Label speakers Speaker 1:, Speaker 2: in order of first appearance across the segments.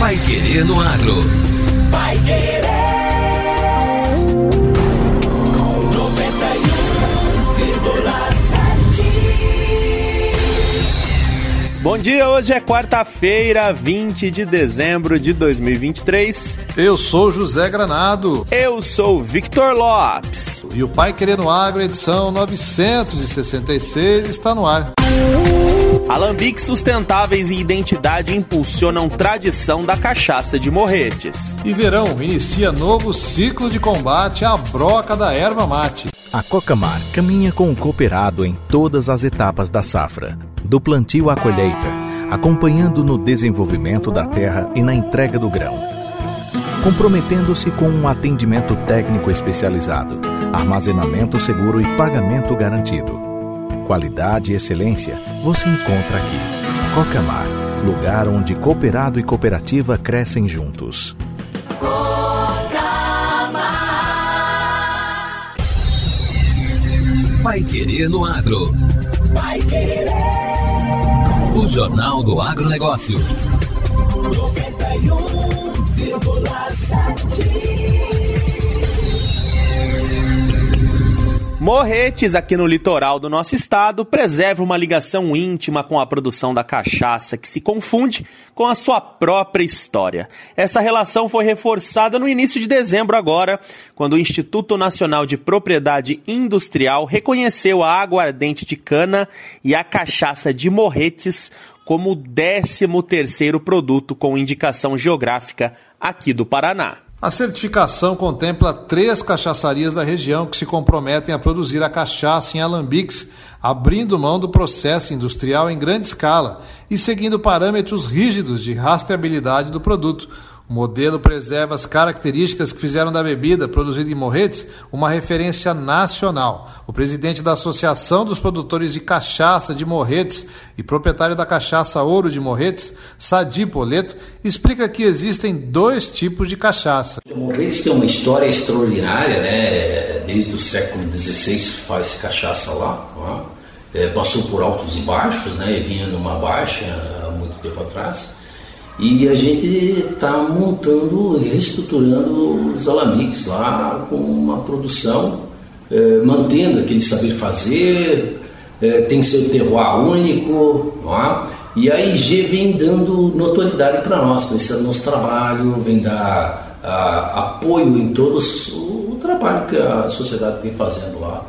Speaker 1: Pai Querer no Agro. Pai Querer. 91,7.
Speaker 2: Bom dia, hoje é quarta-feira, 20 de dezembro de 2023.
Speaker 3: Eu sou José Granado.
Speaker 2: Eu sou Victor Lopes.
Speaker 3: E o Pai Querendo Agro, edição 966, está no ar.
Speaker 2: Alambiques sustentáveis e identidade impulsionam tradição da cachaça de Morretes.
Speaker 3: E verão inicia novo ciclo de combate à broca da erva mate.
Speaker 4: A Cocamar caminha com o cooperado em todas as etapas da safra, do plantio à colheita, acompanhando no desenvolvimento da terra e na entrega do grão. Comprometendo-se com um atendimento técnico especializado, armazenamento seguro e pagamento garantido qualidade e excelência você encontra aqui. Cocamar, lugar onde cooperado e cooperativa crescem juntos.
Speaker 1: Vai Querer no Agro. Vai Querer. O Jornal do Agronegócio. 91,7.
Speaker 2: Morretes, aqui no litoral do nosso estado, preserva uma ligação íntima com a produção da cachaça, que se confunde com a sua própria história. Essa relação foi reforçada no início de dezembro agora, quando o Instituto Nacional de Propriedade Industrial reconheceu a aguardente de cana e a cachaça de Morretes como o 13 terceiro produto com indicação geográfica aqui do Paraná.
Speaker 3: A certificação contempla três cachaçarias da região que se comprometem a produzir a cachaça em alambiques, abrindo mão do processo industrial em grande escala e seguindo parâmetros rígidos de rastreabilidade do produto, o modelo preserva as características que fizeram da bebida produzida em Morretes uma referência nacional. O presidente da Associação dos Produtores de Cachaça de Morretes e proprietário da Cachaça Ouro de Morretes, Sadi Poleto, explica que existem dois tipos de cachaça.
Speaker 5: Morretes tem uma história extraordinária, né? Desde o século XVI faz cachaça lá. É, passou por altos e baixos, né? Vinha numa baixa há muito tempo atrás. E a gente está montando reestruturando os alambiques lá com uma produção, é, mantendo aquele saber fazer, é, tem seu terroir único, é? e a IG vem dando notoriedade para nós, para esse nosso trabalho, vem dar a, apoio em todo o, o trabalho que a sociedade tem fazendo lá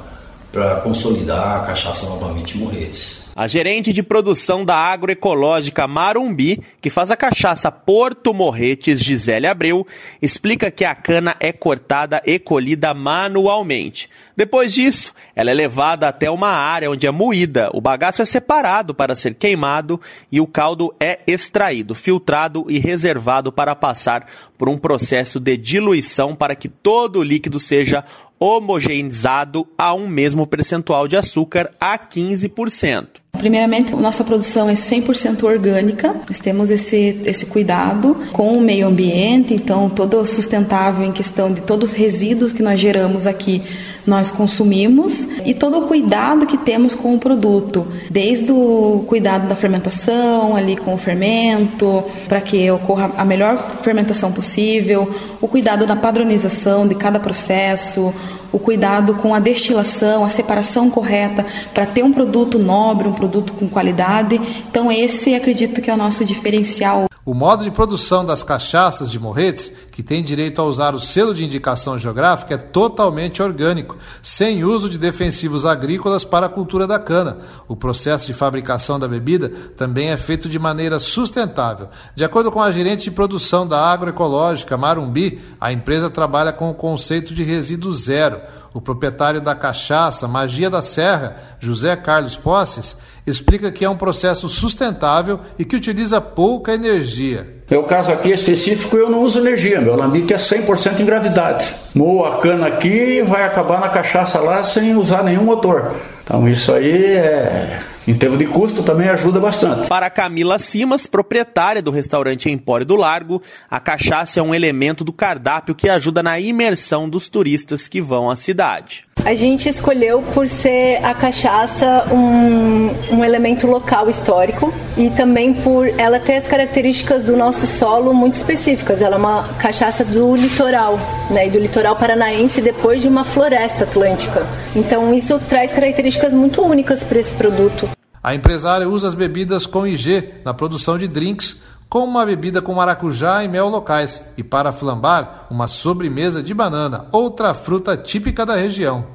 Speaker 5: para consolidar a cachaça novamente em Morretes.
Speaker 2: A gerente de produção da agroecológica Marumbi, que faz a cachaça Porto Morretes, Gisele Abreu, explica que a cana é cortada e colhida manualmente. Depois disso, ela é levada até uma área onde é moída, o bagaço é separado para ser queimado e o caldo é extraído, filtrado e reservado para passar por um processo de diluição para que todo o líquido seja homogeneizado a um mesmo percentual de açúcar a 15%.
Speaker 6: Primeiramente, nossa produção é 100% orgânica. Nós temos esse, esse cuidado com o meio ambiente, então todo sustentável em questão de todos os resíduos que nós geramos aqui, nós consumimos e todo o cuidado que temos com o produto, desde o cuidado da fermentação ali com o fermento, para que ocorra a melhor fermentação possível, o cuidado da padronização de cada processo, o cuidado com a destilação, a separação correta para ter um produto nobre, um produto com qualidade. Então esse acredito que é o nosso diferencial.
Speaker 3: O modo de produção das cachaças de Morretes, que tem direito a usar o selo de indicação geográfica, é totalmente orgânico, sem uso de defensivos agrícolas para a cultura da cana. O processo de fabricação da bebida também é feito de maneira sustentável. De acordo com a gerente de produção da agroecológica Marumbi, a empresa trabalha com o conceito de resíduo zero. O proprietário da cachaça Magia da Serra, José Carlos Posses, explica que é um processo sustentável e que utiliza pouca energia.
Speaker 7: Meu caso aqui específico, eu não uso energia, meu alambique é 100% em gravidade. Moa a cana aqui e vai acabar na cachaça lá sem usar nenhum motor. Então isso aí é em termos de custo também ajuda bastante.
Speaker 2: Para Camila Simas, proprietária do restaurante Empório do Largo, a cachaça é um elemento do cardápio que ajuda na imersão dos turistas que vão à cidade.
Speaker 8: A gente escolheu por ser a cachaça um, um elemento local histórico e também por ela ter as características do nosso solo muito específicas. Ela é uma cachaça do litoral, né, e do litoral paranaense depois de uma floresta atlântica. Então isso traz características muito únicas para esse produto.
Speaker 3: A empresária usa as bebidas com IG na produção de drinks, como uma bebida com maracujá e mel locais, e para flambar, uma sobremesa de banana, outra fruta típica da região.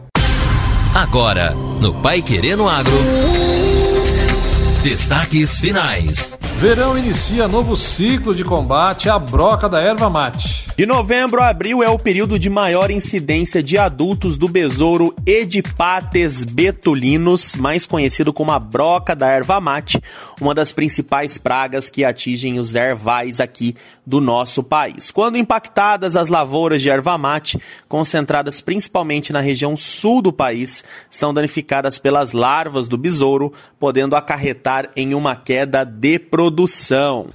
Speaker 1: Agora, no Pai Querendo Agro. Destaques finais.
Speaker 3: Verão inicia novo ciclo de combate à broca da erva mate.
Speaker 2: De novembro a abril é o período de maior incidência de adultos do besouro Edipates betulinus, mais conhecido como a broca da erva mate, uma das principais pragas que atingem os ervais aqui do nosso país. Quando impactadas as lavouras de erva mate, concentradas principalmente na região sul do país, são danificadas pelas larvas do besouro, podendo acarretar em uma queda de produção.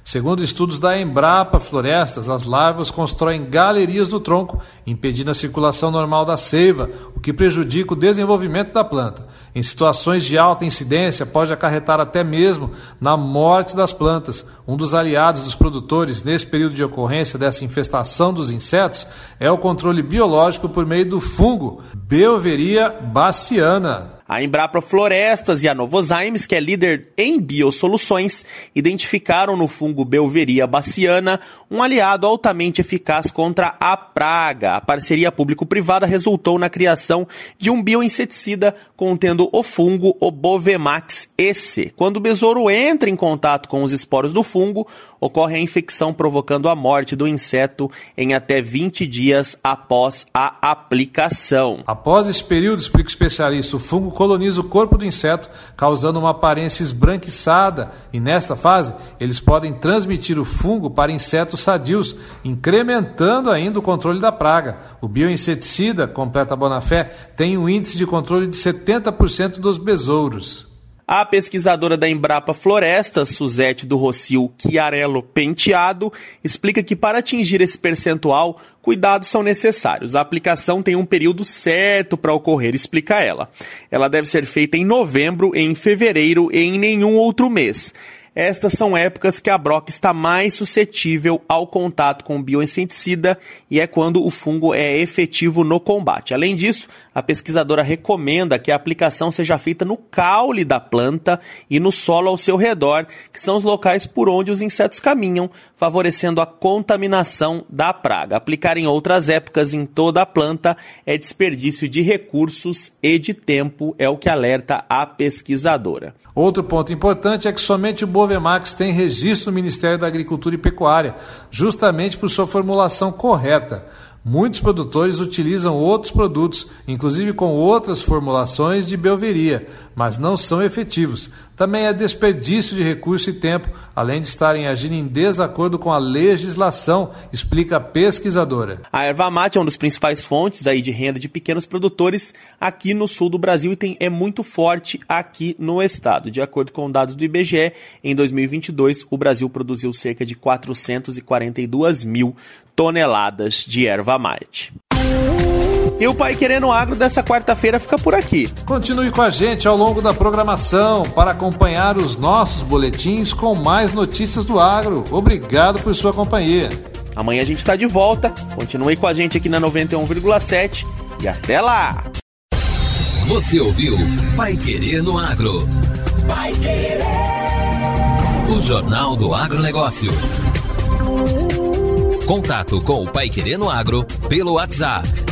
Speaker 3: Segundo estudos da Embrapa Florestas, as larvas constroem em galerias do tronco, impedindo a circulação normal da seiva, o que prejudica o desenvolvimento da planta. Em situações de alta incidência, pode acarretar até mesmo na morte das plantas. Um dos aliados dos produtores nesse período de ocorrência dessa infestação dos insetos é o controle biológico por meio do fungo Belveria baciana.
Speaker 2: A Embrapa Florestas e a Novozymes, que é líder em biosoluções, identificaram no fungo Belveria baciana um aliado altamente eficaz contra a praga. A parceria público-privada resultou na criação de um bioinseticida contendo o fungo Obovemax S. Quando o besouro entra em contato com os esporos do fungo, ocorre a infecção provocando a morte do inseto em até 20 dias após a aplicação.
Speaker 3: Após esse período, explica o especialista, o fungo coloniza o corpo do inseto, causando uma aparência esbranquiçada, e nesta fase eles podem transmitir o fungo para insetos sadios, incrementando ainda o controle da praga. O bioinseticida, completa Bonafé, tem um índice de controle de 70% dos besouros.
Speaker 2: A pesquisadora da Embrapa Floresta, Suzete do Rocio Chiarello Penteado, explica que para atingir esse percentual, cuidados são necessários. A aplicação tem um período certo para ocorrer, explica ela. Ela deve ser feita em novembro, em fevereiro e em nenhum outro mês. Estas são épocas que a broca está mais suscetível ao contato com o bioinseticida e é quando o fungo é efetivo no combate. Além disso, a pesquisadora recomenda que a aplicação seja feita no caule da planta e no solo ao seu redor, que são os locais por onde os insetos caminham, favorecendo a contaminação da praga. Aplicar em outras épocas em toda a planta é desperdício de recursos e de tempo, é o que alerta a pesquisadora.
Speaker 3: Outro ponto importante é que somente o Bovemax tem registro no Ministério da Agricultura e Pecuária, justamente por sua formulação correta. Muitos produtores utilizam outros produtos, inclusive com outras formulações de belveria, mas não são efetivos. Também é desperdício de recurso e tempo, além de estarem agindo em desacordo com a legislação, explica a pesquisadora.
Speaker 2: A erva mate é uma das principais fontes aí de renda de pequenos produtores aqui no sul do Brasil e tem, é muito forte aqui no estado. De acordo com dados do IBGE, em 2022 o Brasil produziu cerca de 442 mil toneladas de erva mate. E o Pai Querendo Agro dessa quarta-feira fica por aqui.
Speaker 3: Continue com a gente ao longo da programação para acompanhar os nossos boletins com mais notícias do agro. Obrigado por sua companhia.
Speaker 2: Amanhã a gente está de volta. Continue com a gente aqui na 91,7 e até lá.
Speaker 1: Você ouviu Pai Querendo Agro. Pai Querer. O Jornal do Agronegócio. Contato com o Pai Querendo Agro pelo WhatsApp